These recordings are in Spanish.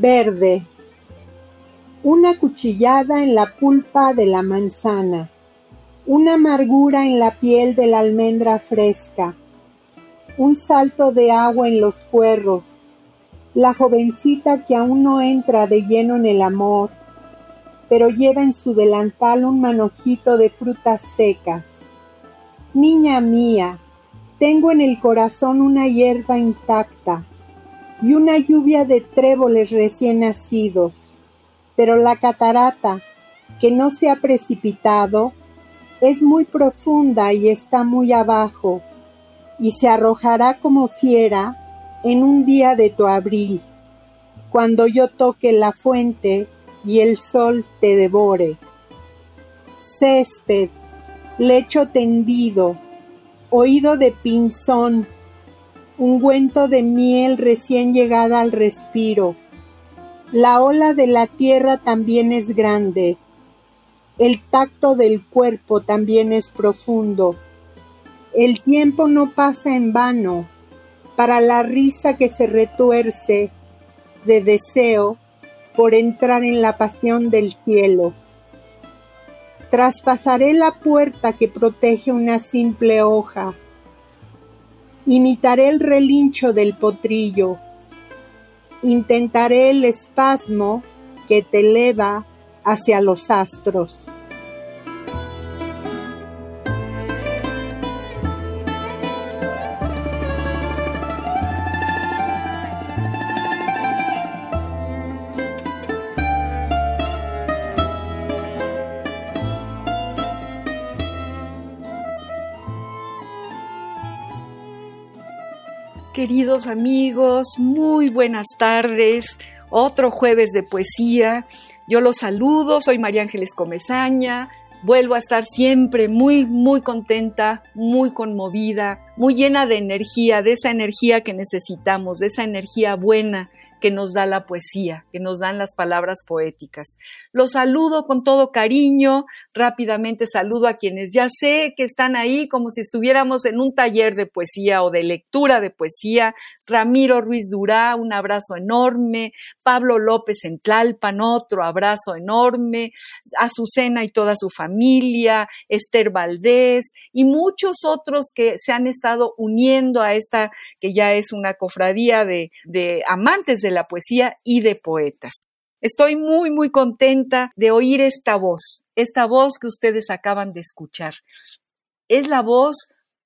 Verde. Una cuchillada en la pulpa de la manzana. Una amargura en la piel de la almendra fresca. Un salto de agua en los puerros. La jovencita que aún no entra de lleno en el amor, pero lleva en su delantal un manojito de frutas secas. Niña mía, tengo en el corazón una hierba intacta y una lluvia de tréboles recién nacidos, pero la catarata, que no se ha precipitado, es muy profunda y está muy abajo, y se arrojará como fiera en un día de tu abril, cuando yo toque la fuente y el sol te devore. Césped, lecho tendido, oído de pinzón, ungüento de miel recién llegada al respiro. La ola de la tierra también es grande. El tacto del cuerpo también es profundo. El tiempo no pasa en vano. Para la risa que se retuerce de deseo por entrar en la pasión del cielo. Traspasaré la puerta que protege una simple hoja Imitaré el relincho del potrillo, intentaré el espasmo que te eleva hacia los astros. Queridos amigos, muy buenas tardes. Otro jueves de poesía. Yo los saludo, soy María Ángeles Comezaña. Vuelvo a estar siempre muy, muy contenta, muy conmovida, muy llena de energía, de esa energía que necesitamos, de esa energía buena que nos da la poesía, que nos dan las palabras poéticas. Los saludo con todo cariño, rápidamente saludo a quienes ya sé que están ahí como si estuviéramos en un taller de poesía o de lectura de poesía. Ramiro Ruiz Durá, un abrazo enorme. Pablo López en Tlalpan, otro abrazo enorme. Azucena y toda su familia, Esther Valdés y muchos otros que se han estado uniendo a esta que ya es una cofradía de, de amantes de la poesía y de poetas. Estoy muy, muy contenta de oír esta voz, esta voz que ustedes acaban de escuchar. Es la voz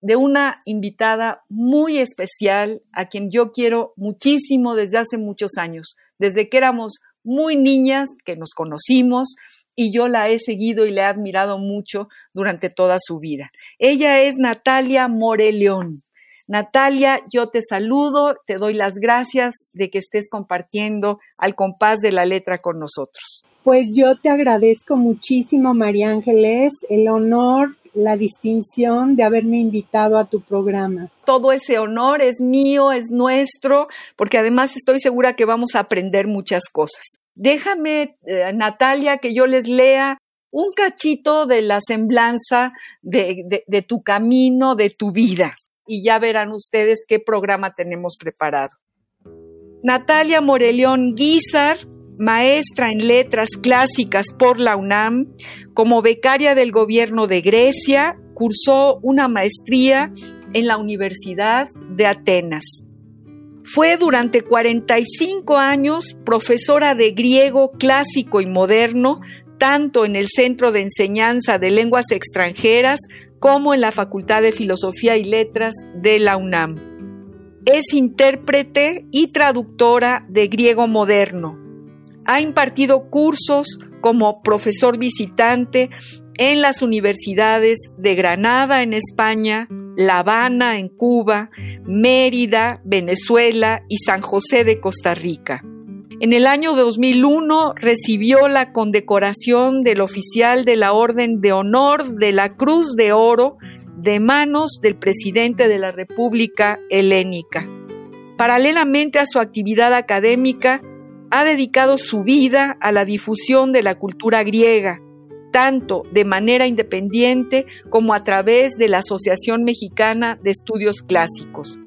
de una invitada muy especial a quien yo quiero muchísimo desde hace muchos años, desde que éramos muy niñas, que nos conocimos y yo la he seguido y le he admirado mucho durante toda su vida. Ella es Natalia Moreleón. Natalia, yo te saludo, te doy las gracias de que estés compartiendo al compás de la letra con nosotros. Pues yo te agradezco muchísimo, María Ángeles, el honor, la distinción de haberme invitado a tu programa. Todo ese honor es mío, es nuestro, porque además estoy segura que vamos a aprender muchas cosas. Déjame, eh, Natalia, que yo les lea un cachito de la semblanza de tu camino, de tu vida y ya verán ustedes qué programa tenemos preparado. Natalia Morelión Guizar, maestra en letras clásicas por la UNAM, como becaria del gobierno de Grecia, cursó una maestría en la Universidad de Atenas. Fue durante 45 años profesora de griego clásico y moderno, tanto en el Centro de Enseñanza de Lenguas Extranjeras como en la Facultad de Filosofía y Letras de la UNAM. Es intérprete y traductora de griego moderno. Ha impartido cursos como profesor visitante en las universidades de Granada en España, La Habana en Cuba, Mérida, Venezuela y San José de Costa Rica. En el año 2001 recibió la condecoración del oficial de la Orden de Honor de la Cruz de Oro de manos del presidente de la República Helénica. Paralelamente a su actividad académica, ha dedicado su vida a la difusión de la cultura griega, tanto de manera independiente como a través de la Asociación Mexicana de Estudios Clásicos.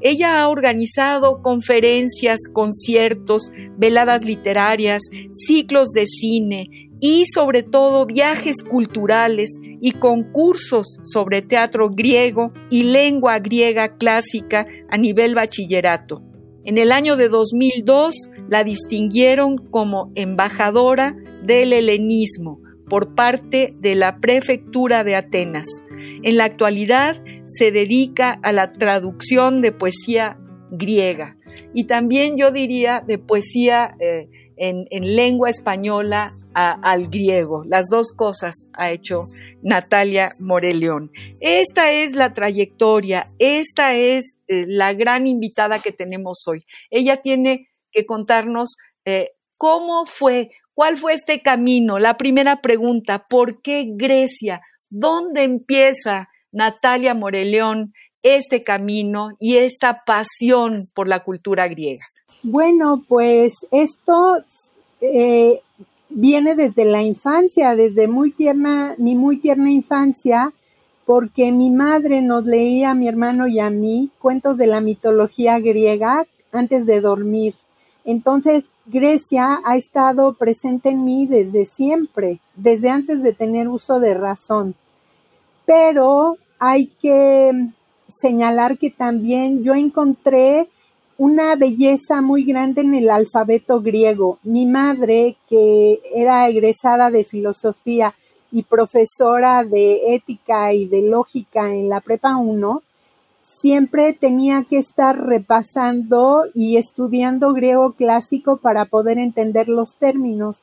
Ella ha organizado conferencias, conciertos, veladas literarias, ciclos de cine y sobre todo viajes culturales y concursos sobre teatro griego y lengua griega clásica a nivel bachillerato. En el año de 2002 la distinguieron como embajadora del helenismo, por parte de la prefectura de Atenas. En la actualidad se dedica a la traducción de poesía griega y también yo diría de poesía eh, en, lengua española al griego. Las dos cosas ha hecho Natalia Moreleón. Esta es la trayectoria, esta es eh, la gran invitada que tenemos hoy. Ella tiene que contarnos eh, cómo fue, ¿Cuál fue este camino? La primera pregunta, ¿por qué Grecia? ¿Dónde empieza Natalia Moreleón este camino y esta pasión por la cultura griega? Bueno, pues esto eh, viene desde la infancia, desde muy tierna, mi muy tierna infancia, porque mi madre nos leía a mi hermano y a mí cuentos de la mitología griega antes de dormir. Entonces, Grecia ha estado presente en mí desde siempre, desde antes de tener uso de razón. Pero hay que señalar que también yo encontré una belleza muy grande en el alfabeto griego. Mi madre, que era egresada de filosofía y profesora de ética y de lógica en la Prepa 1, siempre tenía que estar repasando y estudiando griego clásico para poder entender los términos.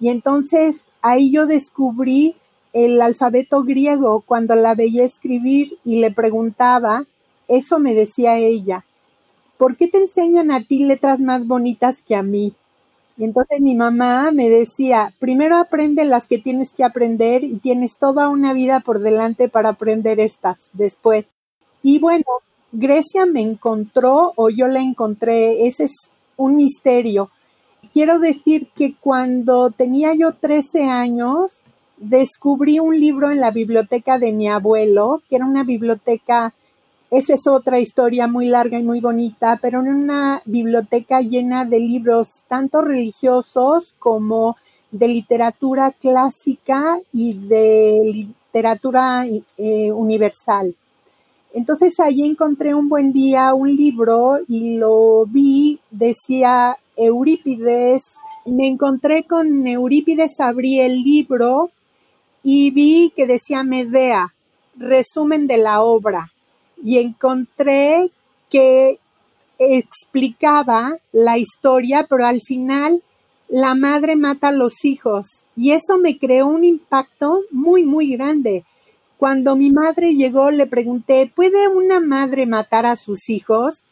Y entonces ahí yo descubrí el alfabeto griego cuando la veía escribir y le preguntaba, eso me decía ella, ¿por qué te enseñan a ti letras más bonitas que a mí? Y entonces mi mamá me decía, primero aprende las que tienes que aprender y tienes toda una vida por delante para aprender estas después. Y bueno, Grecia me encontró o yo la encontré, ese es un misterio. Quiero decir que cuando tenía yo 13 años, descubrí un libro en la biblioteca de mi abuelo, que era una biblioteca, esa es otra historia muy larga y muy bonita, pero en una biblioteca llena de libros tanto religiosos como de literatura clásica y de literatura eh, universal. Entonces ahí encontré un buen día un libro y lo vi, decía Eurípides, me encontré con Eurípides, abrí el libro y vi que decía Medea, resumen de la obra, y encontré que explicaba la historia, pero al final la madre mata a los hijos y eso me creó un impacto muy, muy grande cuando mi madre llegó, le pregunté, ¿puede una madre matar a sus hijos?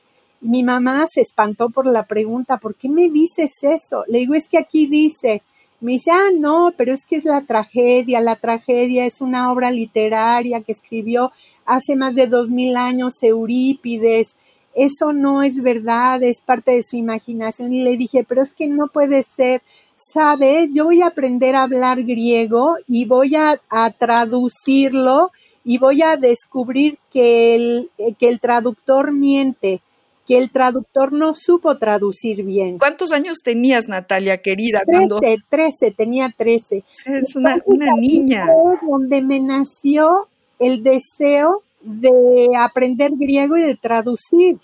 mi mamá se espantó por la pregunta, ¿por qué me dices eso? Le digo, es que aquí dice, me dice, ah, no, pero es que es la tragedia, la tragedia es una obra literaria que escribió hace más de dos mil años Eurípides, eso no es verdad, es parte de su imaginación. Y le dije, pero es que no puede ser, sabes, yo voy a aprender a hablar griego y voy a, traducirlo y voy a descubrir que el, que el traductor miente, que el traductor no supo traducir bien. ¿Cuántos años tenías, Natalia, querida? Trece, trece, tenía trece. Es una, una niña. Donde me nació el deseo de aprender griego y de traducir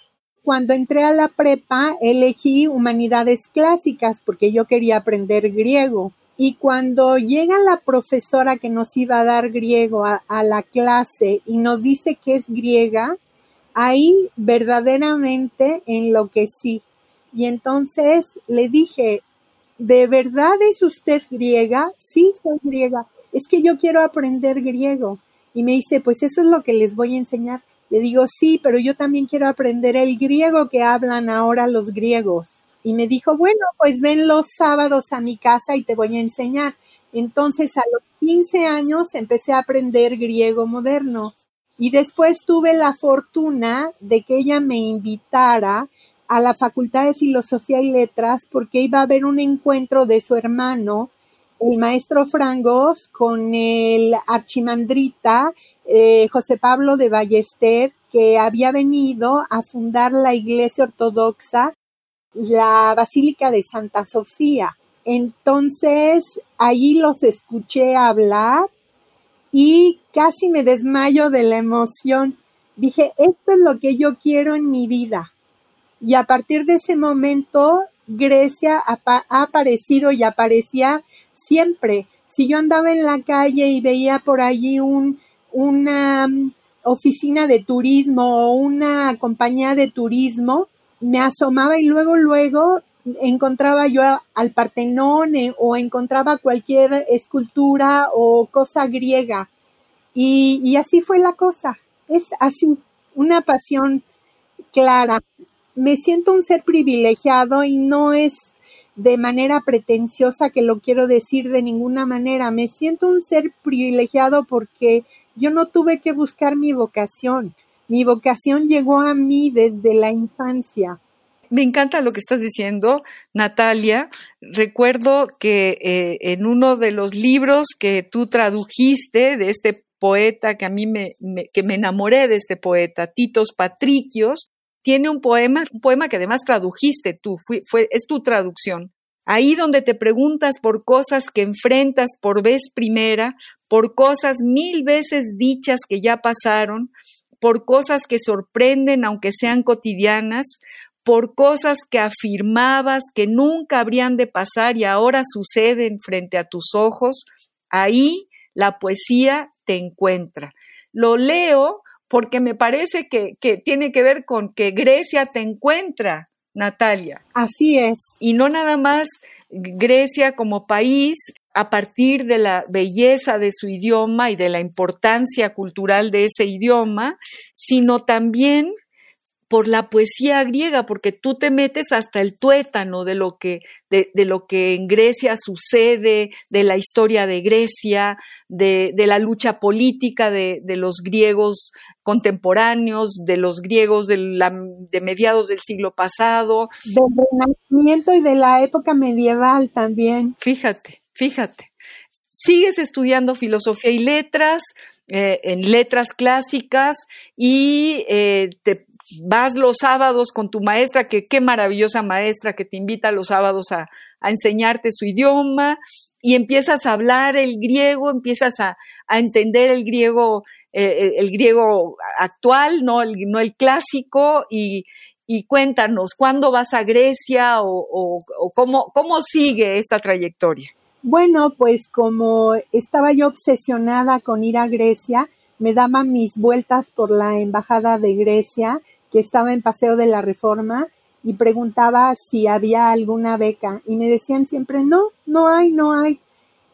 cuando entré a la prepa elegí humanidades clásicas porque yo quería aprender griego. Y cuando llega la profesora que nos iba a dar griego a, la clase y nos dice que es griega, ahí verdaderamente enloquecí. Y entonces le dije, ¿de verdad es usted griega? Sí, soy griega. es que yo quiero aprender griego. Y me dice, pues eso es lo que les voy a enseñar. Le digo, sí, pero yo también quiero aprender el griego que hablan ahora los griegos. Y me dijo, bueno, pues ven los sábados a mi casa y te voy a enseñar. Entonces a los 15 años empecé a aprender griego moderno. Y después tuve la fortuna de que ella me invitara a la Facultad de Filosofía y Letras porque iba a haber un encuentro de su hermano, el maestro Frangos, con el archimandrita eh, José Pablo de Ballester, que había venido a fundar la Iglesia Ortodoxa, la Basílica de Santa Sofía. Entonces, allí los escuché hablar y casi me desmayo de la emoción. Dije, esto es lo que yo quiero en mi vida. Y a partir de ese momento, Grecia ha, aparecido y aparecía siempre. Si yo andaba en la calle y veía por allí un, una mm, oficina de turismo o una compañía de turismo, me asomaba y luego, luego encontraba yo al Partenón o encontraba cualquier escultura o cosa griega. Y así fue la cosa. Es así, una pasión clara me siento un ser privilegiado y no es de manera pretenciosa que lo quiero decir de ninguna manera. Me siento un ser privilegiado porque yo no tuve que buscar mi vocación. Mi vocación llegó a mí desde la infancia. Me encanta lo que estás diciendo, Natalia. Recuerdo que eh, en uno de los libros que tú tradujiste de este poeta que a mí me, que me enamoré de este poeta, Titos Patricios, tiene un poema, un poema que además tradujiste tú, fue, es tu traducción. Ahí donde te preguntas por cosas que enfrentas por vez primera, por cosas mil veces dichas que ya pasaron, por cosas que sorprenden aunque sean cotidianas, por cosas que afirmabas que nunca habrían de pasar y ahora suceden frente a tus ojos, ahí la poesía te encuentra. Lo leo porque me parece que, tiene que ver con que Grecia te encuentra, Natalia. Así es. Y no nada más Grecia como país, a partir de la belleza de su idioma y de la importancia cultural de ese idioma, sino también por la poesía griega, porque tú te metes hasta el tuétano de lo que, de, lo que en Grecia sucede, de la historia de Grecia, de, la lucha política de, los griegos contemporáneos, de los griegos de, de mediados del siglo pasado. Del Renacimiento y de la época medieval también. Fíjate, fíjate. Sigues estudiando filosofía y letras, eh, en letras clásicas y eh, te vas los sábados con tu maestra, que qué maravillosa maestra que te invita los sábados a, enseñarte su idioma y empiezas a hablar el griego, empiezas a, entender el griego, eh, el griego actual, no el, no el clásico y, cuéntanos, ¿cuándo vas a Grecia o, cómo, cómo sigue esta trayectoria? Bueno, pues como estaba yo obsesionada con ir a Grecia, me daban mis vueltas por la embajada de Grecia que estaba en Paseo de la Reforma y preguntaba si había alguna beca y me decían siempre, no, no hay, no hay.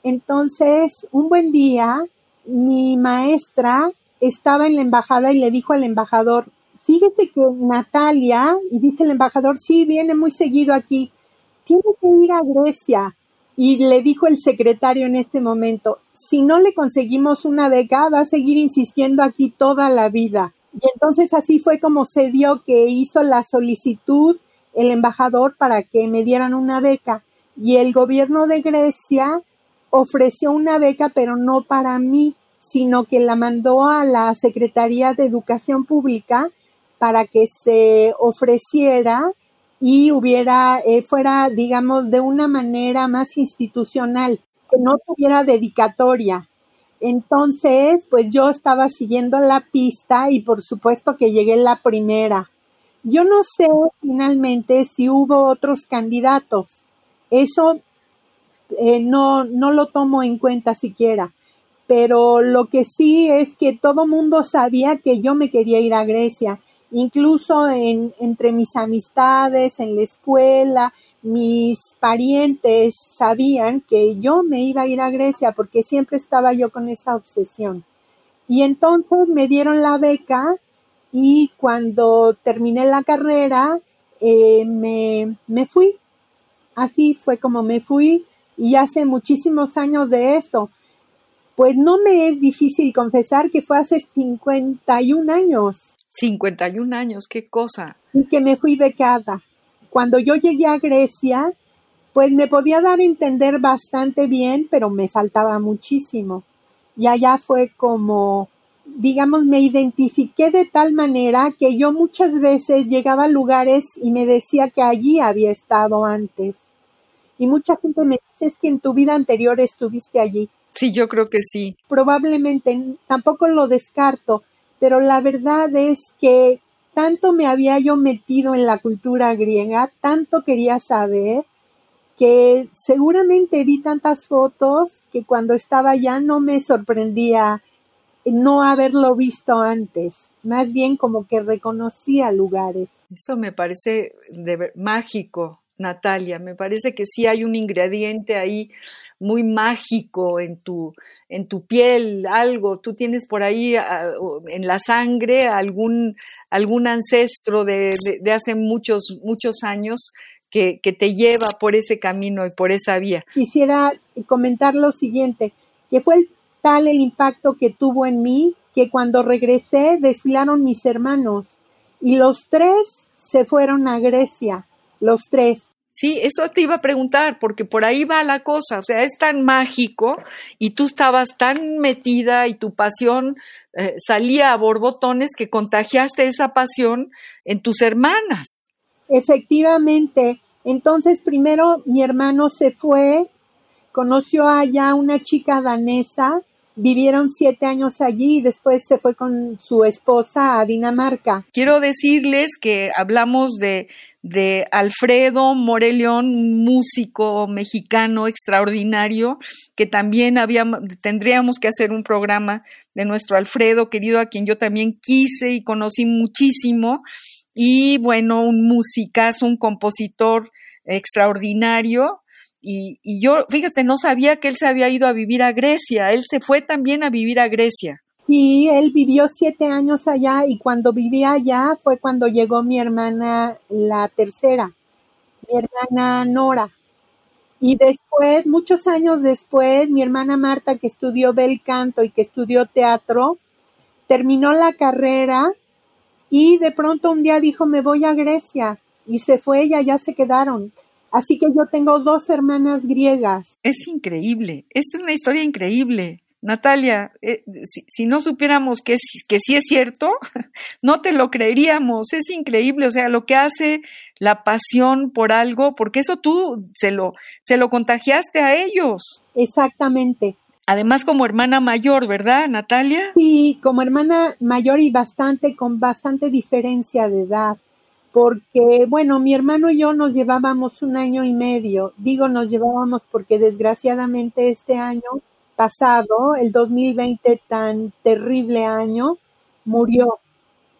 Entonces, un buen día, mi maestra estaba en la embajada y le dijo al embajador, fíjese que Natalia, y dice el embajador, sí, viene muy seguido aquí, tiene que ir a Grecia. Y le dijo el secretario en este momento, si no le conseguimos una beca, va a seguir insistiendo aquí toda la vida. Y entonces así fue como se dio que hizo la solicitud el embajador para que me dieran una beca. Y el gobierno de Grecia ofreció una beca, pero no para mí, sino que la mandó a la Secretaría de Educación Pública para que se ofreciera y hubiera, eh, fuera, digamos, de una manera más institucional, que no tuviera dedicatoria. Entonces, pues yo estaba siguiendo la pista y por supuesto que llegué la primera. Yo no sé finalmente si hubo otros candidatos. Eso eh, no, no lo tomo en cuenta siquiera. Pero lo que sí es que todo mundo sabía que yo me quería ir a Grecia. Incluso en, entre mis amistades, en la escuela, mis parientes sabían que yo me iba a ir a Grecia porque siempre estaba yo con esa obsesión. Y entonces me dieron la beca y cuando terminé la carrera eh, me, me fui. Así fue como me fui y hace muchísimos años de eso. Pues no me es difícil confesar que fue hace 51 años. 51 años, qué cosa. Y que me fui becada. Cuando yo llegué a Grecia, pues me podía dar a entender bastante bien, pero me faltaba muchísimo. Y allá fue como, digamos, me identifiqué de tal manera que yo muchas veces llegaba a lugares y me decía que allí había estado antes. Y mucha gente me dice, es que en tu vida anterior estuviste allí. Sí, yo creo que sí. Probablemente, tampoco lo descarto, pero la verdad es que tanto me había yo metido en la cultura griega, tanto quería saber, que seguramente vi tantas fotos que cuando estaba allá no me sorprendía no haberlo visto antes, más bien como que reconocía lugares. Eso me parece mágico, Natalia, me parece que sí hay un ingrediente ahí muy mágico en tu, en tu piel, algo. Tú tienes por ahí ah, en la sangre algún, algún ancestro de, de, hace muchos, muchos años que, que, te lleva por ese camino y por esa vía. Quisiera comentar lo siguiente, que fue tal el impacto que tuvo en mí que cuando regresé desfilaron mis hermanos y los tres se fueron a Grecia, los tres. Sí, eso te iba a preguntar, porque por ahí va la cosa, o sea, es tan mágico y tú estabas tan metida y tu pasión eh, salía a borbotones que contagiaste esa pasión en tus hermanas. Efectivamente, entonces primero mi hermano se fue, conoció allá una chica danesa, vivieron siete años allí y después se fue con su esposa a Dinamarca. Quiero decirles que hablamos de de Alfredo Morelión, un músico mexicano extraordinario, que también había, tendríamos que hacer un programa de nuestro Alfredo, querido, a quien yo también quise y conocí muchísimo. Y bueno, un musicazo, un compositor extraordinario. Y, y yo, fíjate, no sabía que él se había ido a vivir a Grecia. Él se fue también a vivir a Grecia. Sí, él vivió siete años allá y cuando vivía allá fue cuando llegó mi hermana, la tercera, mi hermana Nora. Y después, muchos años después, mi hermana Marta, que estudió bel canto y que estudió teatro, terminó la carrera y de pronto un día dijo, me voy a Grecia. Y se fue y allá se quedaron. Así que yo tengo dos hermanas griegas. Es increíble, es una historia increíble. Natalia, eh, si, no supiéramos que, que sí es cierto, no te lo creeríamos. Es increíble, o sea, lo que hace la pasión por algo, porque eso tú se lo, se lo contagiaste a ellos. Exactamente. Además, como hermana mayor, ¿verdad, Natalia? Sí, como hermana mayor y bastante, con bastante diferencia de edad. Porque, bueno, mi hermano y yo nos llevábamos un año y medio. Digo nos llevábamos porque desgraciadamente este año pasado, el 2020 tan terrible año, murió.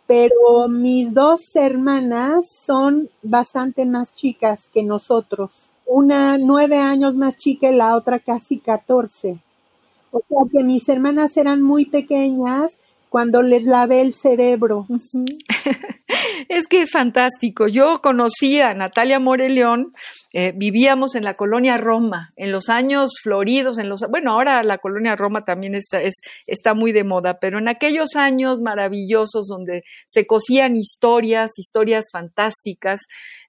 Pero mis dos hermanas son bastante más chicas que nosotros. Una nueve años más chica y la otra casi catorce. O sea que mis hermanas eran muy pequeñas cuando les lavé el cerebro. es que es fantástico. Yo conocí a Natalia Moreleón, eh, vivíamos en la colonia Roma, en los años floridos, en los, bueno, ahora la colonia Roma también está, es, está muy de moda, pero en aquellos años maravillosos donde se cosían historias, historias fantásticas,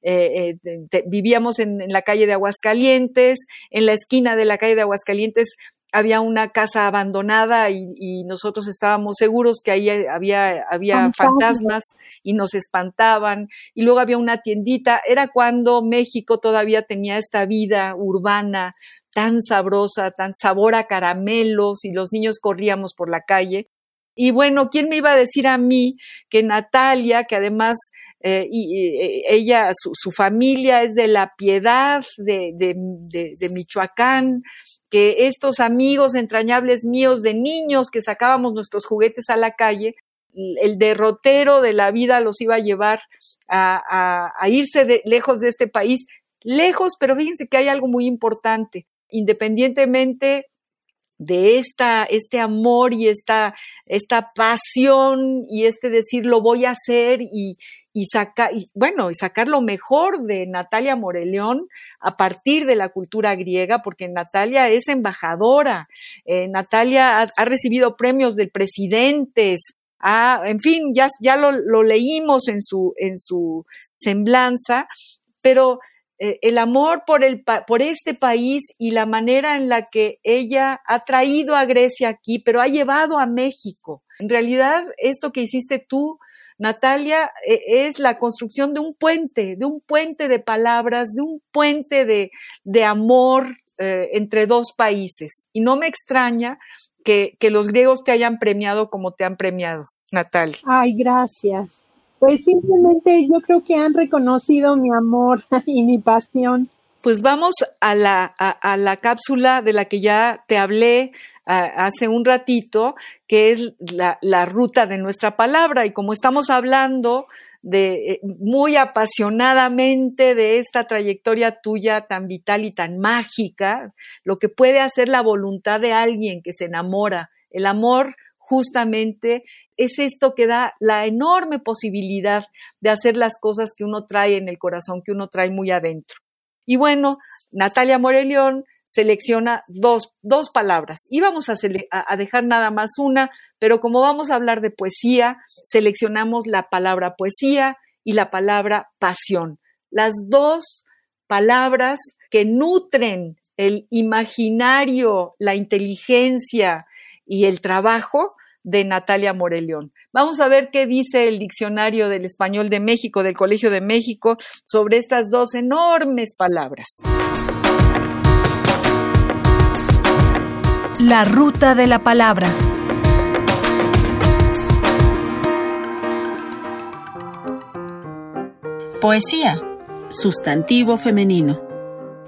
eh, eh, vivíamos en la calle de Aguascalientes, en la esquina de la calle de Aguascalientes había una casa abandonada y, nosotros estábamos seguros que ahí había, había fantasmas y nos espantaban. Y luego había una tiendita. Era cuando México todavía tenía esta vida urbana tan sabrosa, tan sabor a caramelos y los niños corríamos por la calle. Y bueno, ¿quién me iba a decir a mí que Natalia, que además eh, y, eh, ella, su, familia es de la piedad de, de, Michoacán, que estos amigos entrañables míos de niños que sacábamos nuestros juguetes a la calle, el derrotero de la vida los iba a llevar a, a, irse lejos de este país lejos, pero fíjense que hay algo muy importante. Independientemente de esta, este amor y esta, esta pasión y este decir lo voy a hacer y, y sacar, y, bueno, y sacar lo mejor de Natalia Moreleón a partir de la cultura griega, porque Natalia es embajadora, eh, Natalia ha, recibido premios del presidente, en fin, ya, ya lo, lo, leímos en su, en su semblanza, pero eh, el amor por, el, por este país y la manera en la que ella ha traído a Grecia aquí, pero ha llevado a México. En realidad, esto que hiciste tú, Natalia, e, es la construcción de un puente, de un puente de palabras, de un puente de, de amor eh, entre dos países. Y no me extraña que, que los griegos te hayan premiado como te han premiado, Natalia. Ay, gracias. Pues simplemente yo creo que han reconocido mi amor y mi pasión. Pues vamos a la, a, la cápsula de la que ya te hablé hace un ratito, que es la, la, ruta de nuestra palabra. Y como estamos hablando de eh, muy apasionadamente de esta trayectoria tuya tan vital y tan mágica, lo que puede hacer la voluntad de alguien que se enamora. El amor justamente es esto que da la enorme posibilidad de hacer las cosas que uno trae en el corazón, que uno trae muy adentro. Y bueno, Natalia Morelión selecciona dos, dos palabras. Íbamos a, a, dejar nada más una, pero como vamos a hablar de poesía, seleccionamos la palabra poesía y la palabra pasión. Las dos palabras que nutren el imaginario, la inteligencia y el trabajo de Natalia Morelión. Vamos a ver qué dice el diccionario del español de México, del Colegio de México, sobre estas dos enormes palabras. La ruta de la palabra. Poesía, sustantivo femenino.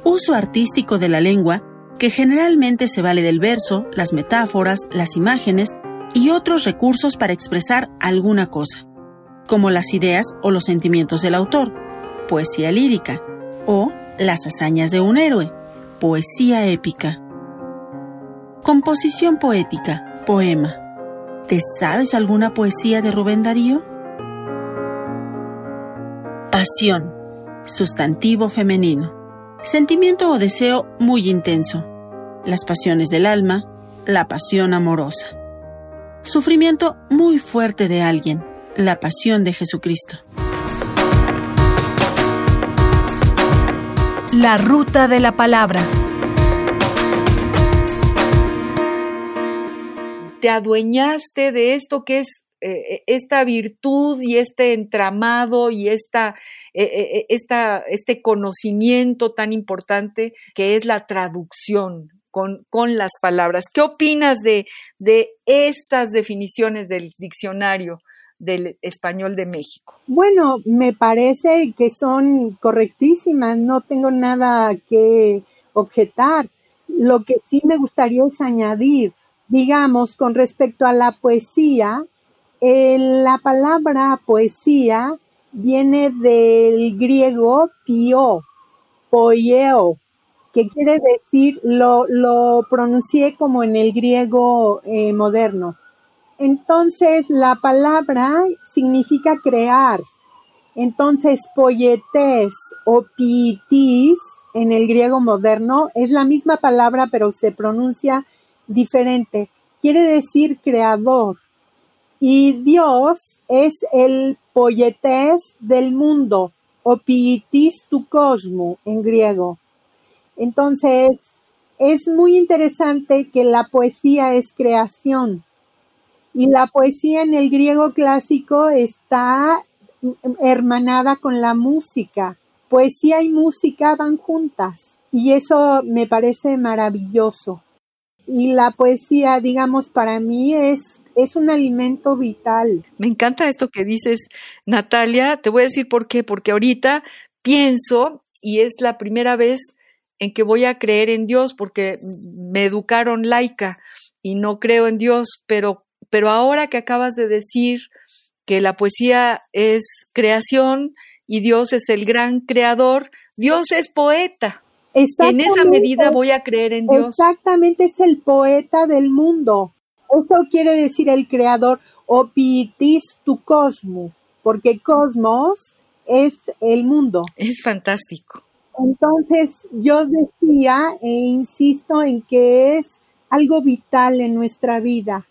Uso artístico de la lengua que generalmente se vale del verso, las metáforas, las imágenes y otros recursos para expresar alguna cosa, como las ideas o los sentimientos del autor, poesía lírica, o las hazañas de un héroe, poesía épica. Composición poética, poema. ¿Te sabes alguna poesía de Rubén Darío? Pasión, sustantivo femenino. Sentimiento o deseo muy intenso. Las pasiones del alma, la pasión amorosa sufrimiento muy fuerte de alguien, la pasión de Jesucristo. La ruta de la palabra. Te adueñaste de esto que es eh, esta virtud y este entramado y esta, eh, eh, esta, este conocimiento tan importante que es la traducción, con, las palabras. ¿Qué opinas de, de estas definiciones del diccionario? del español de México. Bueno, me parece que son correctísimas, no tengo nada que objetar. Lo que sí me gustaría es añadir, digamos, con respecto a la poesía, eh, la palabra poesía viene del griego pio, poieo, que quiere decir, lo, lo pronuncié como en el griego eh, moderno. Entonces, la palabra significa crear. Entonces, poietes o pitis en el griego moderno es la misma palabra, pero se pronuncia diferente. Quiere decir creador. Y Dios es el poietes del mundo, o pitis tu cosmo en griego. Entonces, es muy interesante que la poesía es creación y la poesía en el griego clásico está hermanada con la música. Poesía y música van juntas y eso me parece maravilloso. Y la poesía, digamos, para mí es es un alimento vital. Me encanta esto que dices, Natalia. Te voy a decir por qué. Porque ahorita pienso, y es la primera vez en que voy a creer en Dios porque me educaron laica y no creo en Dios, pero, pero ahora que acabas de decir que la poesía es creación y Dios es el gran creador, Dios es poeta. En esa medida voy a creer en Dios. Exactamente, es el poeta del mundo. Eso quiere decir el creador, opitis tu cosmo, porque cosmos es el mundo. Es fantástico. Entonces yo decía e insisto en que es algo vital en nuestra vida.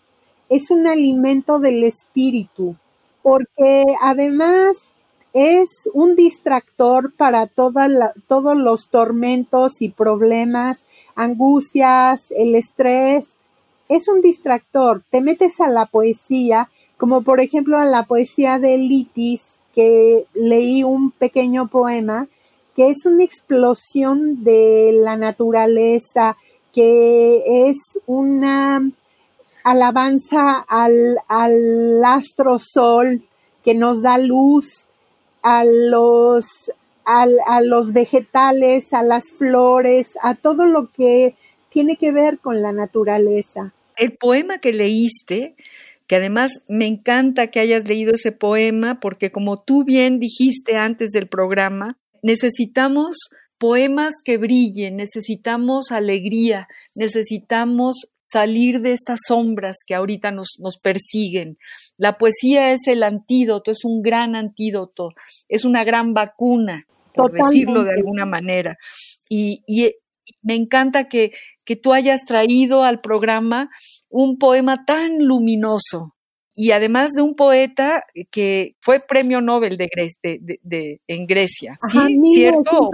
Es un alimento del espíritu, porque además es un distractor para todos los tormentos y problemas, angustias, el estrés. Es un distractor. Te metes a la poesía, como por ejemplo a la poesía de Litis, que leí un pequeño poema, que es una explosión de la naturaleza, que es una alabanza al, al astro sol que nos da luz, a los, a, los vegetales, a las flores, a todo lo que tiene que ver con la naturaleza. El poema que leíste, que además me encanta que hayas leído ese poema, porque como tú bien dijiste antes del programa, necesitamos poemas que brillen, necesitamos alegría, necesitamos salir de estas sombras que ahorita nos, nos persiguen. La poesía es el antídoto, es un gran antídoto, es una gran vacuna, por decirlo de alguna manera. Y, y me encanta que, que tú hayas traído al programa un poema tan luminoso, y además de un poeta que fue premio Nobel de, de, en Grecia. ¿sí? ¿Cierto?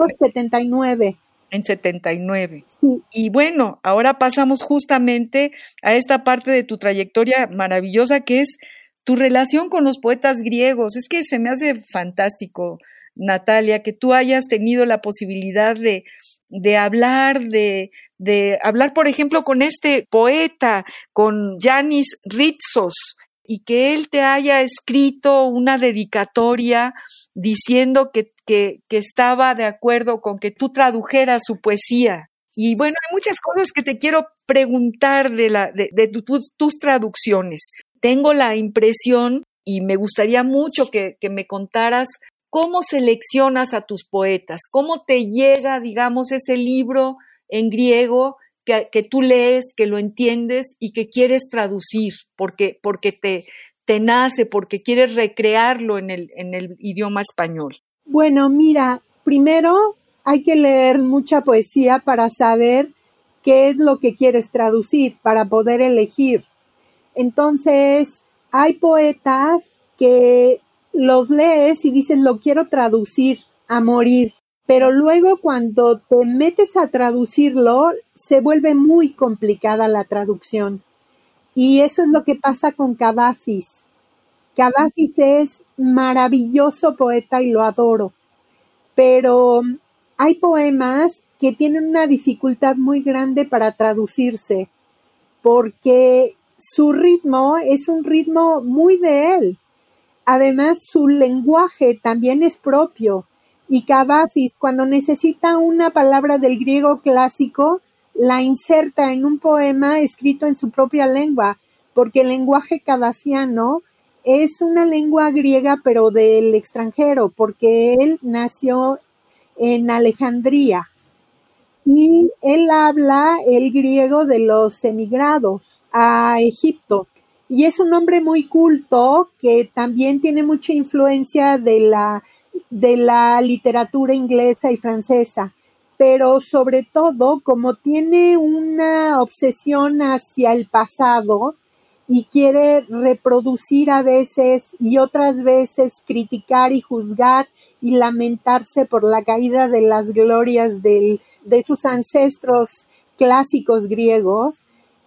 En 79. Y bueno, ahora pasamos justamente a esta parte de tu trayectoria maravillosa que es tu relación con los poetas griegos. Es que se me hace fantástico, Natalia, que tú hayas tenido la posibilidad de, de hablar, de, de hablar, por ejemplo, con este poeta, con Yanis Ritsos, y que él te haya escrito una dedicatoria diciendo que, que, estaba de acuerdo con que tú tradujeras su poesía. Y bueno, hay muchas cosas que te quiero preguntar de, la, de, tus traducciones. Tengo la impresión y me gustaría mucho que, que me contaras cómo seleccionas a tus poetas, cómo te llega, digamos, ese libro en griego que, tú lees, que lo entiendes y que quieres traducir porque, porque te, te nace, porque quieres recrearlo en el, en el idioma español? Bueno, mira, primero hay que leer mucha poesía para saber qué es lo que quieres traducir, para poder elegir. Entonces, hay poetas que los lees y dices, lo quiero traducir a morir, pero luego cuando te metes a traducirlo, se vuelve muy complicada la traducción. Y eso es lo que pasa con Cavafis. Cavafis es maravilloso poeta y lo adoro, pero hay poemas que tienen una dificultad muy grande para traducirse, porque su ritmo es un ritmo muy de él. Además, su lenguaje también es propio. Y Cavafis, cuando necesita una palabra del griego clásico, la inserta en un poema escrito en su propia lengua, porque el lenguaje cadaciano es una lengua griega pero del extranjero, porque él nació en Alejandría y él habla el griego de los emigrados a Egipto. Y es un hombre muy culto que también tiene mucha influencia de la, de la literatura inglesa y francesa pero sobre todo como tiene una obsesión hacia el pasado y quiere reproducir a veces y otras veces criticar y juzgar y lamentarse por la caída de las glorias de sus ancestros clásicos griegos,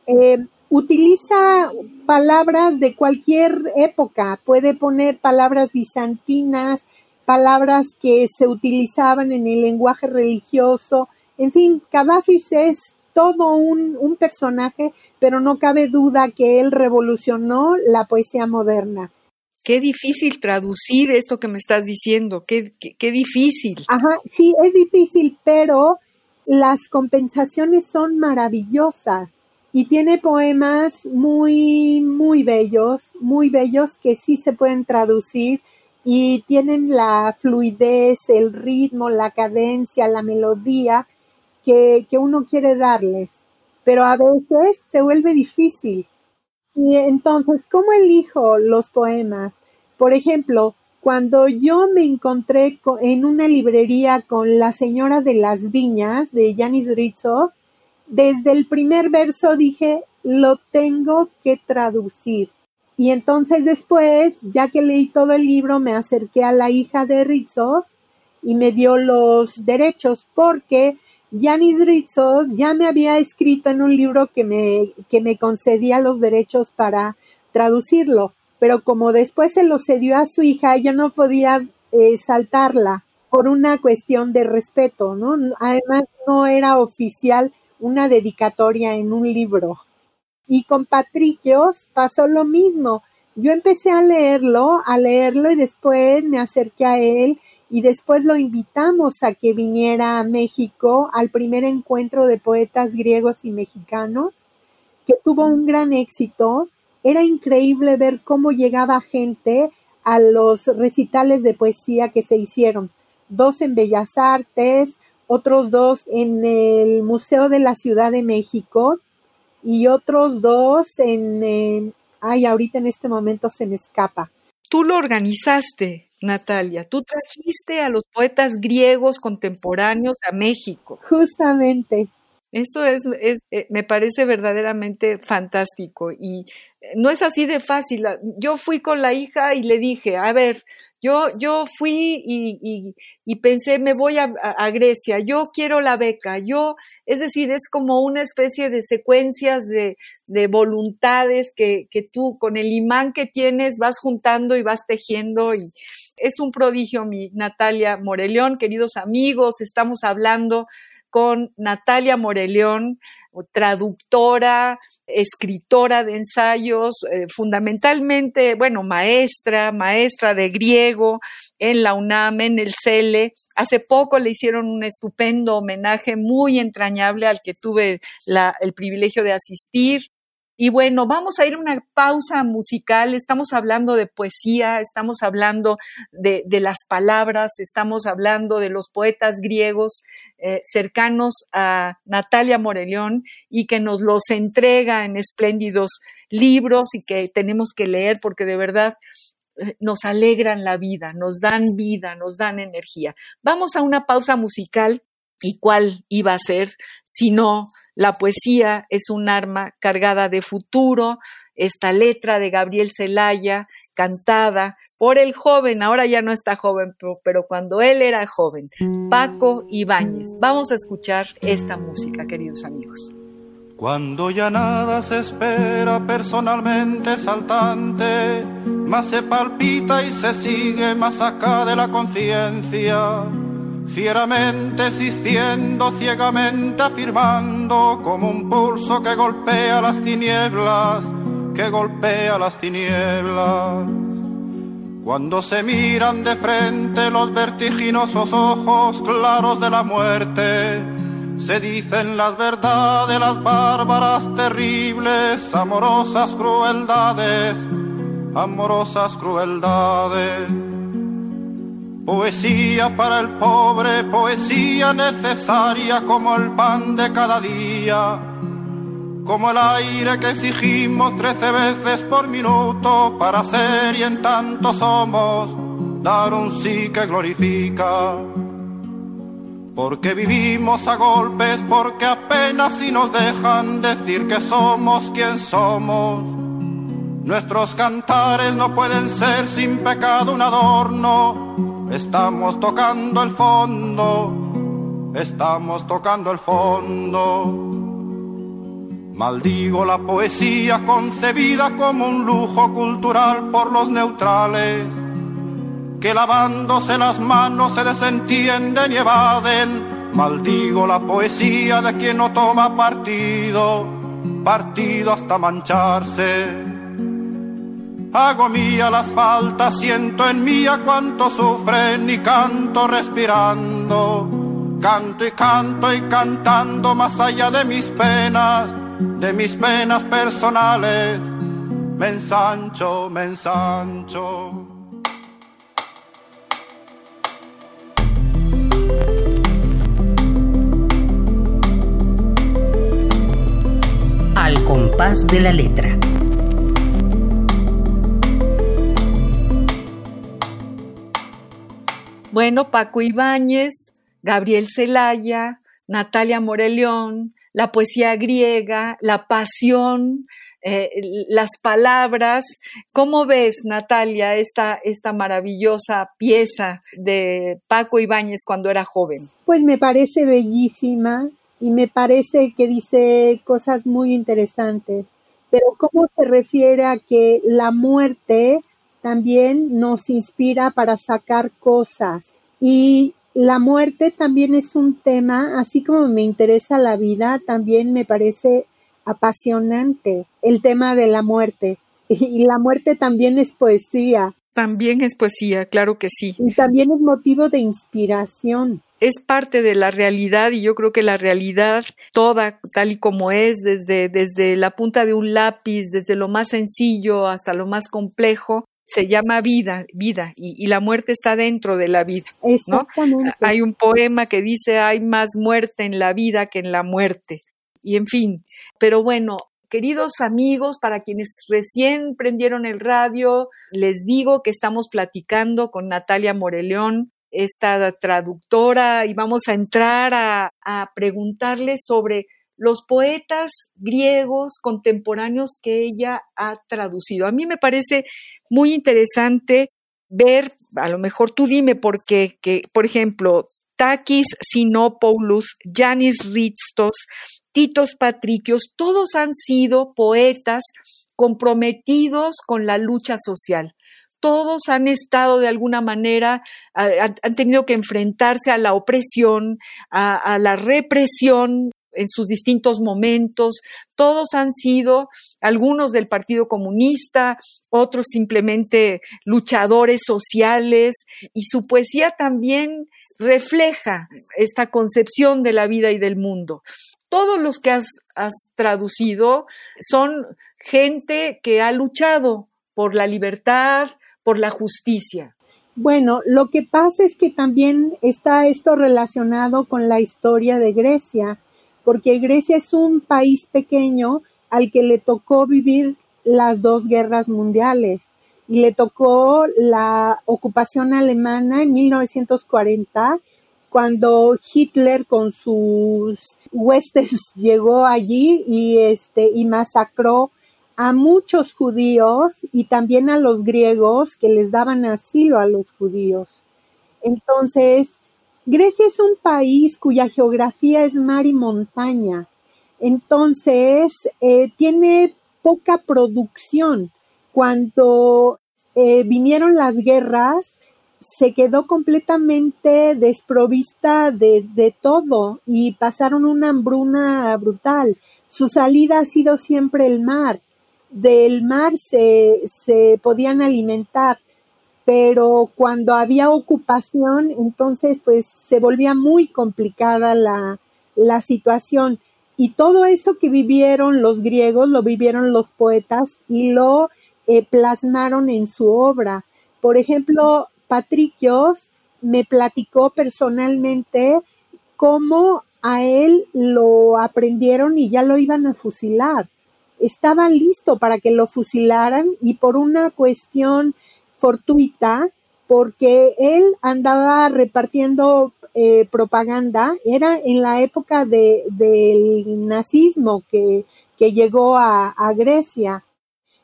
eh, utiliza palabras de cualquier época, puede poner palabras bizantinas, palabras que se utilizaban en el lenguaje religioso. En fin, Cavafis es todo un, personaje, pero no cabe duda que él revolucionó la poesía moderna. Qué difícil traducir esto que me estás diciendo, qué, qué, difícil. Ajá, sí, es difícil, pero las compensaciones son maravillosas y tiene poemas muy, muy bellos, muy bellos que sí se pueden traducir y tienen la fluidez, el ritmo, la cadencia, la melodía que, que uno quiere darles. Pero a veces se vuelve difícil. Y entonces, ¿cómo elijo los poemas? Por ejemplo, cuando yo me encontré en una librería con La Señora de las Viñas de Yanis Rizzo, desde el primer verso dije, lo tengo que traducir. Y entonces después, ya que leí todo el libro, me acerqué a la hija de Rizos y me dio los derechos porque Yanis Rizos ya me había escrito en un libro que me, que me concedía los derechos para traducirlo, pero como después se lo cedió a su hija, yo no podía eh, saltarla por una cuestión de respeto, ¿no? Además no era oficial una dedicatoria en un libro. Y con Patricios pasó lo mismo. Yo empecé a leerlo, a leerlo y después me acerqué a él y después lo invitamos a que viniera a México al primer encuentro de poetas griegos y mexicanos, que tuvo un gran éxito. Era increíble ver cómo llegaba gente a los recitales de poesía que se hicieron, dos en Bellas Artes, otros dos en el Museo de la Ciudad de México y otros dos en, ay, ahorita en este momento se me escapa. Tú lo organizaste, Natalia. Tú trajiste a los poetas griegos contemporáneos a México. Justamente. Eso es, eh, me parece verdaderamente fantástico y eh, no es así de fácil. Yo fui con la hija y le dije, a ver, yo, yo fui y, y, pensé, me voy a, a, Grecia, yo quiero la beca, yo, es decir, es como una especie de secuencias de, de voluntades que, que tú con el imán que tienes vas juntando y vas tejiendo y es un prodigio mi Natalia Moreleón, queridos amigos, estamos hablando con Natalia Moreleón, traductora, escritora de ensayos, eh, fundamentalmente, bueno, maestra, maestra de griego en la UNAM, en el CELE. Hace poco le hicieron un estupendo homenaje muy entrañable al que tuve el privilegio de asistir. Y bueno, vamos a ir a una pausa musical. Estamos hablando de poesía, estamos hablando de, las palabras, estamos hablando de los poetas griegos eh, cercanos a Natalia Morelión y que nos los entrega en espléndidos libros y que tenemos que leer porque de verdad eh, nos alegran la vida, nos dan vida, nos dan energía. Vamos a una pausa musical y cuál iba a ser si no la poesía es un arma cargada de futuro, esta letra de Gabriel Celaya, cantada por el joven, ahora ya no está joven, pero, cuando él era joven, Paco Ibáñez. Vamos a escuchar esta música, queridos amigos. Cuando ya nada se espera personalmente saltante, más se palpita y se sigue más acá de la conciencia fieramente existiendo, ciegamente afirmando, como un pulso que golpea las tinieblas, que golpea las tinieblas. Cuando se miran de frente los vertiginosos ojos claros de la muerte, se dicen las verdades, las bárbaras, terribles, amorosas crueldades, amorosas crueldades. Poesía para el pobre, poesía necesaria como el pan de cada día, como el aire que exigimos trece veces por minuto para ser y en tanto somos, dar un sí que glorifica. Porque vivimos a golpes, porque apenas si nos dejan decir que somos quien somos. Nuestros cantares no pueden ser sin pecado un adorno Estamos tocando el fondo, estamos tocando el fondo. Maldigo la poesía concebida como un lujo cultural por los neutrales, que lavándose las manos se desentienden y evaden. Maldigo la poesía de quien no toma partido, partido hasta mancharse Hago mía las faltas, siento en mía cuanto sufren y canto respirando. Canto y canto y cantando más allá de mis penas, de mis penas personales. Me ensancho, me ensancho. Al compás de la letra. Bueno, Paco Ibáñez, Gabriel Celaya, Natalia Moreleón, la poesía griega, la pasión, eh, las palabras. ¿Cómo ves, Natalia, esta, esta maravillosa pieza de Paco Ibáñez cuando era joven? Pues me parece bellísima y me parece que dice cosas muy interesantes. Pero ¿cómo se refiere a que la muerte también nos inspira para sacar cosas. Y la muerte también es un tema, así como me interesa la vida, también me parece apasionante el tema de la muerte. Y la muerte también es poesía. También es poesía, claro que sí. Y también es motivo de inspiración. Es parte de la realidad y yo creo que la realidad toda tal y como es, desde, desde la punta de un lápiz, desde lo más sencillo hasta lo más complejo, se llama vida, vida, y, la muerte está dentro de la vida. ¿no? Hay un poema que dice hay más muerte en la vida que en la muerte. Y en fin, pero bueno, queridos amigos, para quienes recién prendieron el radio, les digo que estamos platicando con Natalia Moreleón, esta traductora, y vamos a entrar a, a preguntarle sobre los poetas griegos contemporáneos que ella ha traducido. A mí me parece muy interesante ver, a lo mejor tú dime por qué, que, por ejemplo, Takis Sinopoulos, Yanis Ritsos, Titos Patricios, todos han sido poetas comprometidos con la lucha social todos han estado de alguna manera, han tenido que enfrentarse a la opresión, a, la represión en sus distintos momentos. Todos han sido algunos del Partido Comunista, otros simplemente luchadores sociales y su poesía también refleja esta concepción de la vida y del mundo. Todos los que has, traducido son gente que ha luchado por la libertad, por la justicia. Bueno, lo que pasa es que también está esto relacionado con la historia de Grecia porque Grecia es un país pequeño al que le tocó vivir las dos guerras mundiales y le tocó la ocupación alemana en 1940 cuando Hitler con sus huestes llegó allí y este y masacró a muchos judíos y también a los griegos que les daban asilo a los judíos. Entonces, Grecia es un país cuya geografía es mar y montaña, entonces eh, tiene poca producción. Cuando eh, vinieron las guerras, se quedó completamente desprovista de, de, todo y pasaron una hambruna brutal. Su salida ha sido siempre el mar. Del mar se, se podían alimentar pero cuando había ocupación, entonces pues se volvía muy complicada la, situación. Y todo eso que vivieron los griegos lo vivieron los poetas y lo eh, plasmaron en su obra. Por ejemplo, Patricios me platicó personalmente cómo a él lo aprendieron y ya lo iban a fusilar. Estaba listo para que lo fusilaran y por una cuestión fortuita porque él andaba repartiendo eh, propaganda, era en la época de, del nazismo que, que llegó a, Grecia.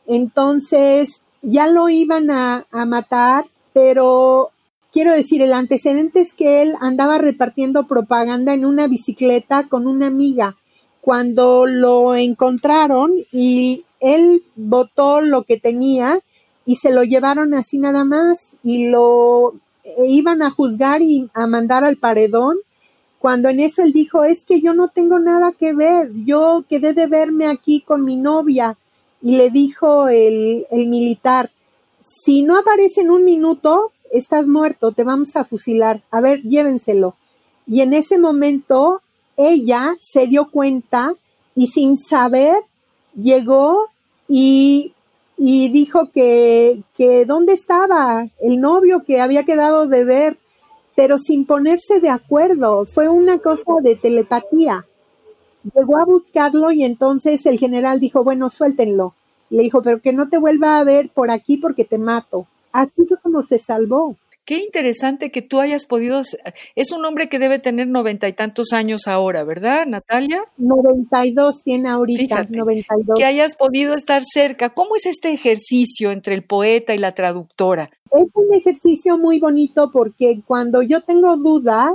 Entonces ya lo iban a, a matar, pero quiero decir, el antecedente es que él andaba repartiendo propaganda en una bicicleta con una amiga. Cuando lo encontraron y él botó lo que tenía y se lo llevaron así nada más y lo eh, iban a juzgar y a mandar al paredón, cuando en eso él dijo, es que yo no tengo nada que ver, yo quedé de verme aquí con mi novia. Y le dijo el, el militar, si no aparece en un minuto, estás muerto, te vamos a fusilar, a ver, llévenselo. Y en ese momento ella se dio cuenta y sin saber llegó y y dijo que, que dónde estaba el novio que había quedado de ver, pero sin ponerse de acuerdo. Fue una cosa de telepatía. llegó a buscarlo y entonces el general dijo, bueno, suéltenlo. Le dijo, pero que no te vuelva a ver por aquí porque te mato. Así fue como se salvó. Qué interesante que tú hayas podido. Es un hombre que debe tener noventa y tantos años ahora, ¿verdad, Natalia? 92 tiene ahorita, Fíjate, 92. Que hayas podido estar cerca. ¿Cómo es este ejercicio entre el poeta y la traductora? Es un ejercicio muy bonito porque cuando yo tengo dudas,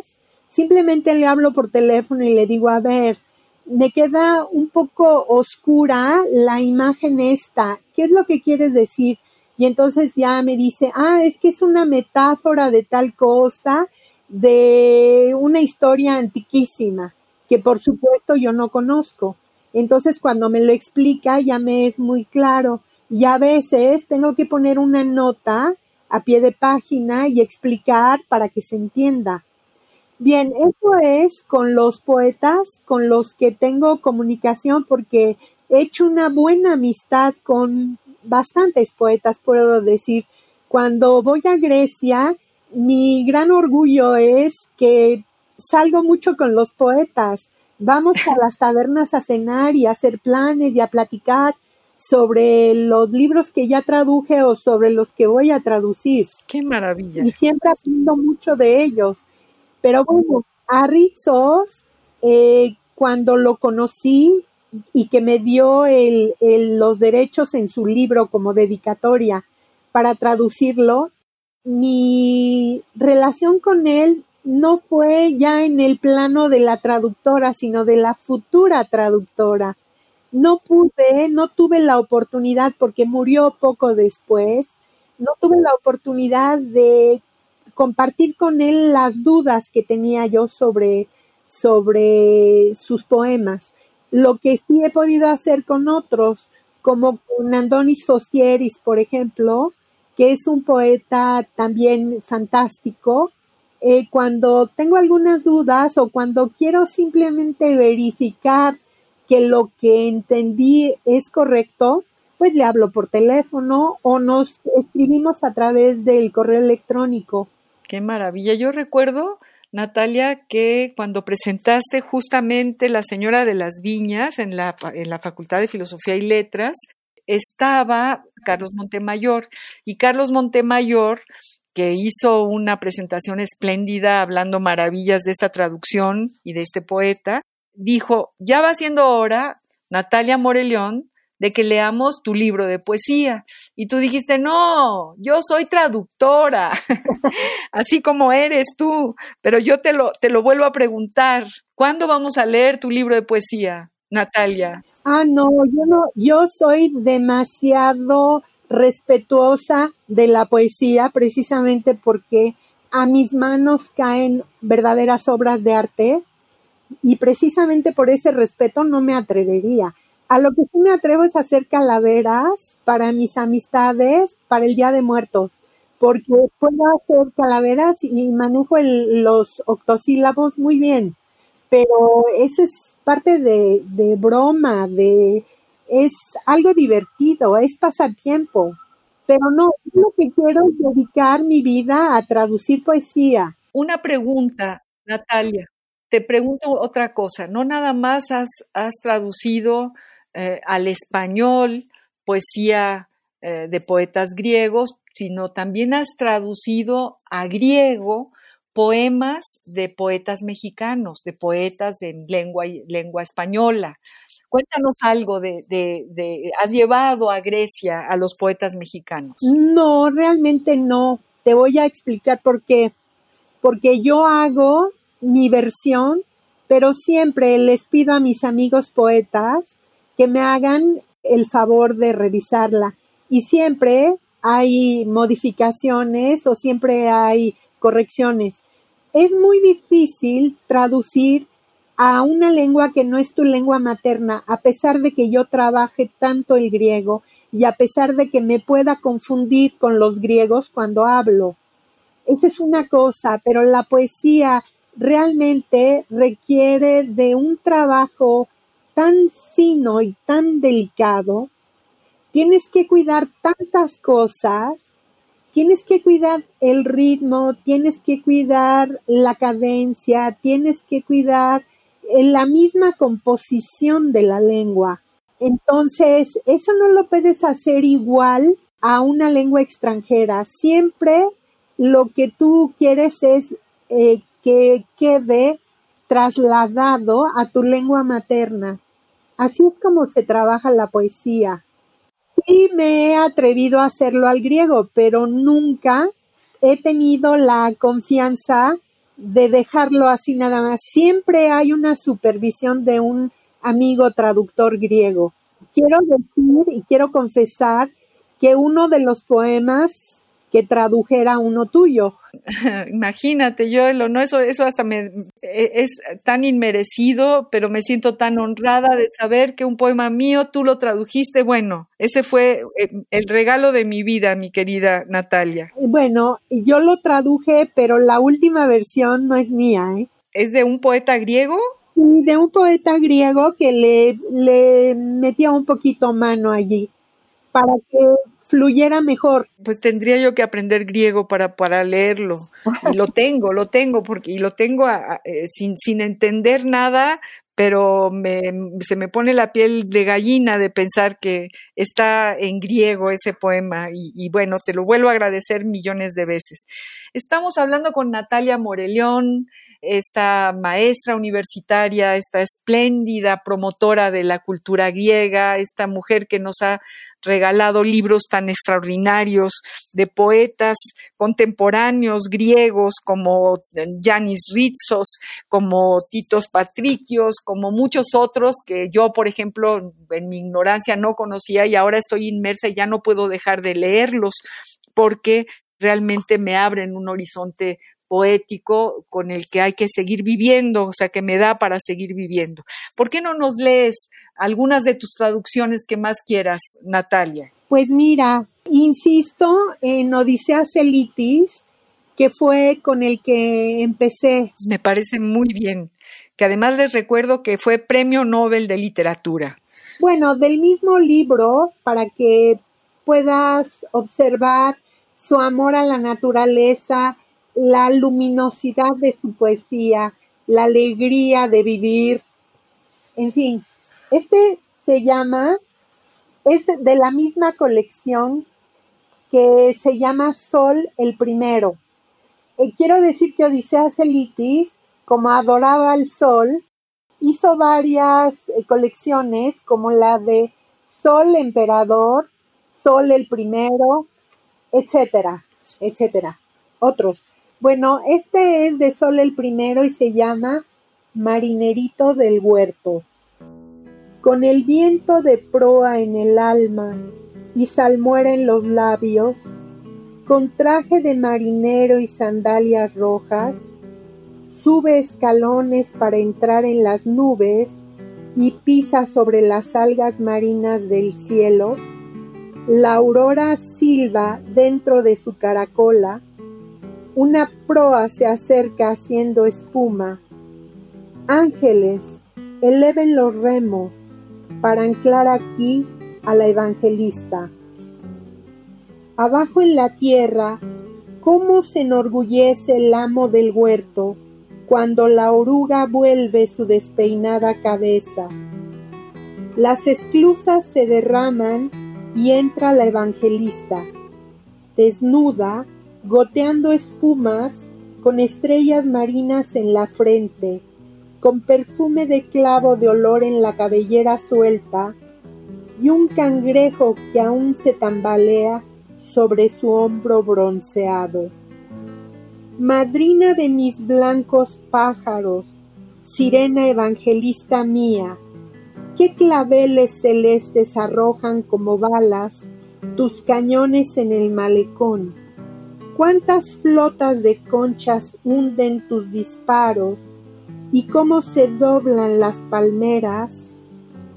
simplemente le hablo por teléfono y le digo, a ver, me queda un poco oscura la imagen esta. ¿Qué es lo que quieres decir? Y entonces ya me dice, ah, es que es una metáfora de tal cosa, de una historia antiquísima, que por supuesto yo no conozco. Entonces cuando me lo explica ya me es muy claro. Y a veces tengo que poner una nota a pie de página y explicar para que se entienda. Bien, eso es con los poetas con los que tengo comunicación porque he hecho una buena amistad con bastantes poetas, puedo decir. Cuando voy a Grecia, mi gran orgullo es que salgo mucho con los poetas. Vamos a las tabernas a cenar y a hacer planes y a platicar sobre los libros que ya traduje o sobre los que voy a traducir. ¡Qué maravilla! Y siempre aprendo mucho de ellos. Pero bueno, a Rizos, eh, cuando lo conocí, y que me dio el, los derechos en su libro como dedicatoria para traducirlo, mi relación con él no fue ya en el plano de la traductora, sino de la futura traductora. No pude, no tuve la oportunidad porque murió poco después, no tuve la oportunidad de compartir con él las dudas que tenía yo sobre, sobre sus poemas lo que sí he podido hacer con otros, como con Andonis Fostieris, por ejemplo, que es un poeta también fantástico. Eh, cuando tengo algunas dudas o cuando quiero simplemente verificar que lo que entendí es correcto, pues le hablo por teléfono o nos escribimos a través del correo electrónico. Qué maravilla. Yo recuerdo Natalia, que cuando presentaste justamente La Señora de las Viñas en la, en la Facultad de Filosofía y Letras, estaba Carlos Montemayor. Y Carlos Montemayor, que hizo una presentación espléndida hablando maravillas de esta traducción y de este poeta, dijo, ya va siendo hora, Natalia Moreleón, de que leamos tu libro de poesía. Y tú dijiste, no, yo soy traductora, así como eres tú, pero yo te lo, te lo vuelvo a preguntar, ¿cuándo vamos a leer tu libro de poesía, Natalia? Ah, no, yo no, yo soy demasiado respetuosa de la poesía precisamente porque a mis manos caen verdaderas obras de arte y precisamente por ese respeto no me atrevería. A lo que sí me atrevo es hacer calaveras para mis amistades para el Día de Muertos, porque puedo hacer calaveras y manejo los octosílabos muy bien, pero eso es parte de, de broma, de es algo divertido, es pasatiempo, pero no, lo que quiero es dedicar mi vida a traducir poesía. Una pregunta, Natalia, te pregunto otra cosa, no nada más has, has traducido eh, al español poesía eh, de poetas griegos, sino también has traducido a griego poemas de poetas mexicanos, de poetas en lengua, lengua española. Cuéntanos algo de, de, ¿has llevado a Grecia a los poetas mexicanos? No, realmente no. Te voy a explicar por qué. Porque yo hago mi versión, pero siempre les pido a mis amigos poetas que me hagan el favor de revisarla. Y siempre hay modificaciones o siempre hay correcciones. Es muy difícil traducir a una lengua que no es tu lengua materna, a pesar de que yo trabaje tanto el griego y a pesar de que me pueda confundir con los griegos cuando hablo. Esa es una cosa, pero la poesía realmente requiere de un trabajo tan fino y tan delicado, tienes que cuidar tantas cosas, tienes que cuidar el ritmo, tienes que cuidar la cadencia, tienes que cuidar en la misma composición de la lengua. Entonces, eso no lo puedes hacer igual a una lengua extranjera. Siempre lo que tú quieres es eh, que quede trasladado a tu lengua materna. Así es como se trabaja la poesía. Sí me he atrevido a hacerlo al griego, pero nunca he tenido la confianza de dejarlo así nada más. Siempre hay una supervisión de un amigo traductor griego. Quiero decir y quiero confesar que uno de los poemas que tradujera uno tuyo. Imagínate, yo no eso, eso hasta me e, es tan inmerecido, pero me siento tan honrada de saber que un poema mío tú lo tradujiste. Bueno, ese fue eh, el regalo de mi vida, mi querida Natalia. Bueno, yo lo traduje, pero la última versión no es mía, ¿eh? ¿Es de un poeta griego? De un poeta griego que le, le metía un poquito mano allí para que fluyera mejor. Pues tendría yo que aprender griego para, para leerlo. Y lo tengo, lo tengo, porque y lo tengo eh, sin, sin entender nada, pero se me pone la piel de gallina de pensar que está en griego ese poema y, y, bueno, te lo vuelvo a agradecer millones de veces. Estamos hablando con Natalia Morelión, esta maestra universitaria, esta espléndida promotora de la cultura griega, esta mujer que nos ha regalado libros tan extraordinarios de poetas contemporáneos griegos como Yanis Ritsos, como Titos Patricios, como muchos otros que yo, por ejemplo, en mi ignorancia no conocía y ahora estoy inmersa y ya no puedo dejar de leerlos porque realmente me abren un horizonte poético con el que hay que seguir viviendo, o sea, que me da para seguir viviendo. ¿Por qué no nos lees algunas de tus traducciones que más quieras, Natalia? Pues mira, insisto en Odisea Celitis, que fue con el que empecé. Me parece muy bien, que además les recuerdo que fue Premio Nobel de Literatura. Bueno, del mismo libro, para que puedas observar su amor a la naturaleza, la luminosidad de su poesía, la alegría de vivir, en fin, este se llama, es de la misma colección que se llama Sol el Primero. Eh, quiero decir que Odisea Celitis, como adoraba al sol, hizo varias eh, colecciones como la de Sol Emperador, Sol el Primero, etcétera, etcétera. Otros. Bueno, este es de Sol el primero y se llama Marinerito del Huerto. Con el viento de proa en el alma y salmuera en los labios, con traje de marinero y sandalias rojas, sube escalones para entrar en las nubes y pisa sobre las algas marinas del cielo, la aurora silba dentro de su caracola, una proa se acerca haciendo espuma. Ángeles, eleven los remos para anclar aquí a la evangelista. Abajo en la tierra, cómo se enorgullece el amo del huerto cuando la oruga vuelve su despeinada cabeza. Las esclusas se derraman y entra la evangelista, desnuda, goteando espumas con estrellas marinas en la frente, con perfume de clavo de olor en la cabellera suelta y un cangrejo que aún se tambalea sobre su hombro bronceado. Madrina de mis blancos pájaros, sirena evangelista mía, qué claveles celestes arrojan como balas tus cañones en el malecón cuántas flotas de conchas hunden tus disparos y cómo se doblan las palmeras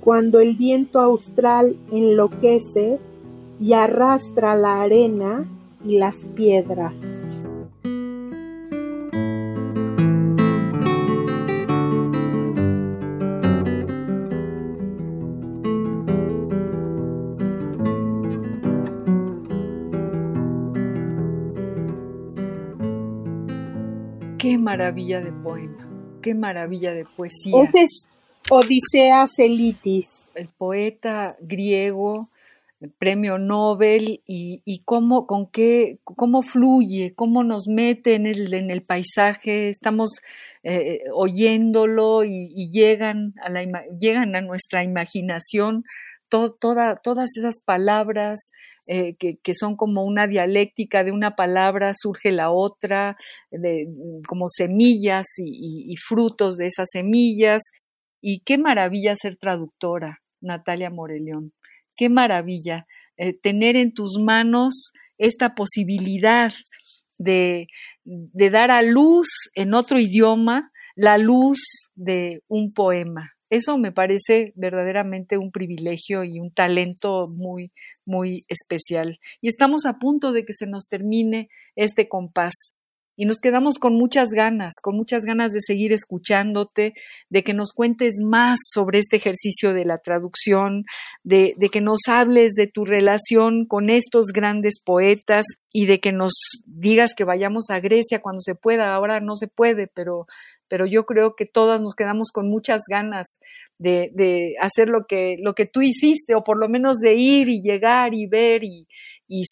cuando el viento austral enloquece y arrastra la arena y las piedras. Qué maravilla de poema, qué maravilla de poesía. Es Odisea Celitis. El poeta griego, premio Nobel, y, cómo, con qué, cómo fluye, cómo nos mete en el, en el paisaje, estamos eh, oyéndolo y, llegan, a la, llegan a nuestra imaginación todas esas palabras eh, que, son como una dialéctica de una palabra, surge la otra, de, como semillas y, frutos de esas semillas. Y qué maravilla ser traductora, Natalia Morelión. Qué maravilla eh, tener en tus manos esta posibilidad de, de dar a luz en otro idioma la luz de un poema. Eso me parece verdaderamente un privilegio y un talento muy, muy especial. Y estamos a punto de que se nos termine este compás y nos quedamos con muchas ganas, con muchas ganas de seguir escuchándote, de que nos cuentes más sobre este ejercicio de la traducción, de, de, que nos hables de tu relación con estos grandes poetas y de que nos digas que vayamos a Grecia cuando se pueda. Ahora no se puede, pero pero yo creo que todas nos quedamos con muchas ganas de, hacer lo que, lo que tú hiciste, o por lo menos de ir y llegar y ver y,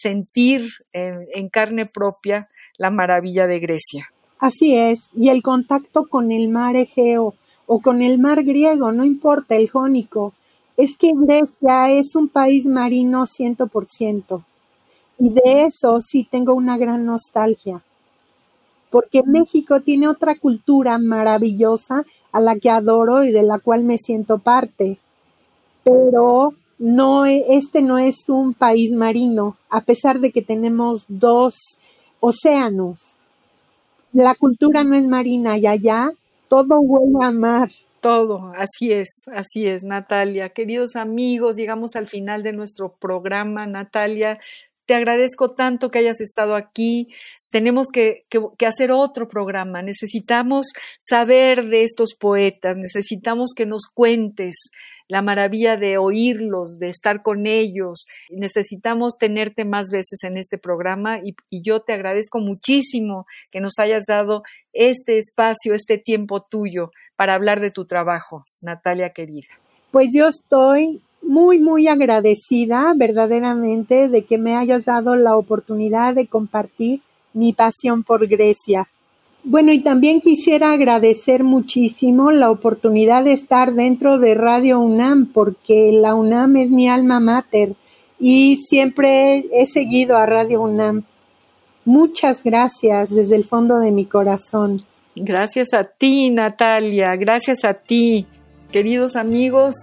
sentir en, en carne propia la maravilla de Grecia. Así es, y el contacto con el mar Egeo o con el mar griego, no importa, el jónico, es que Grecia es un país marino ciento por ciento. Y de eso sí tengo una gran nostalgia porque México tiene otra cultura maravillosa a la que adoro y de la cual me siento parte. Pero no, e, este no es un país marino, a pesar de que tenemos dos océanos. La cultura no es marina y allá todo huele a mar. Todo, así es, así es, Natalia. Queridos amigos, llegamos al final de nuestro programa. Natalia, te agradezco tanto que hayas estado aquí. Tenemos que, hacer otro programa. Necesitamos saber de estos poetas. Necesitamos que nos cuentes la maravilla de oírlos, de estar con ellos. Necesitamos tenerte más veces en este programa y, yo te agradezco muchísimo que nos hayas dado este espacio, este tiempo tuyo para hablar de tu trabajo, Natalia querida. Pues yo estoy muy, muy agradecida verdaderamente de que me hayas dado la oportunidad de compartir mi pasión por Grecia. Bueno, y también quisiera agradecer muchísimo la oportunidad de estar dentro de Radio UNAM, porque la UNAM es mi alma mater y siempre he seguido a Radio UNAM. Muchas gracias desde el fondo de mi corazón. Gracias a ti, Natalia, gracias a ti, queridos amigos.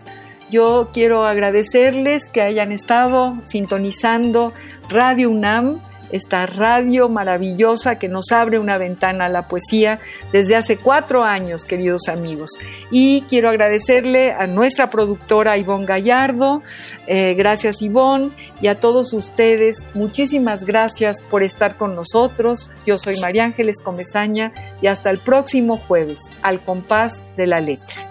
Yo quiero agradecerles que hayan estado sintonizando Radio UNAM, esta radio maravillosa que nos abre una ventana a la poesía desde hace cuatro años, queridos amigos. Y quiero agradecerle a nuestra productora Ivonne Gallardo, eh, gracias Ivonne, y a todos ustedes, muchísimas gracias por estar con nosotros. Yo soy María Ángeles Comezaña y hasta el próximo jueves, al compás de la letra.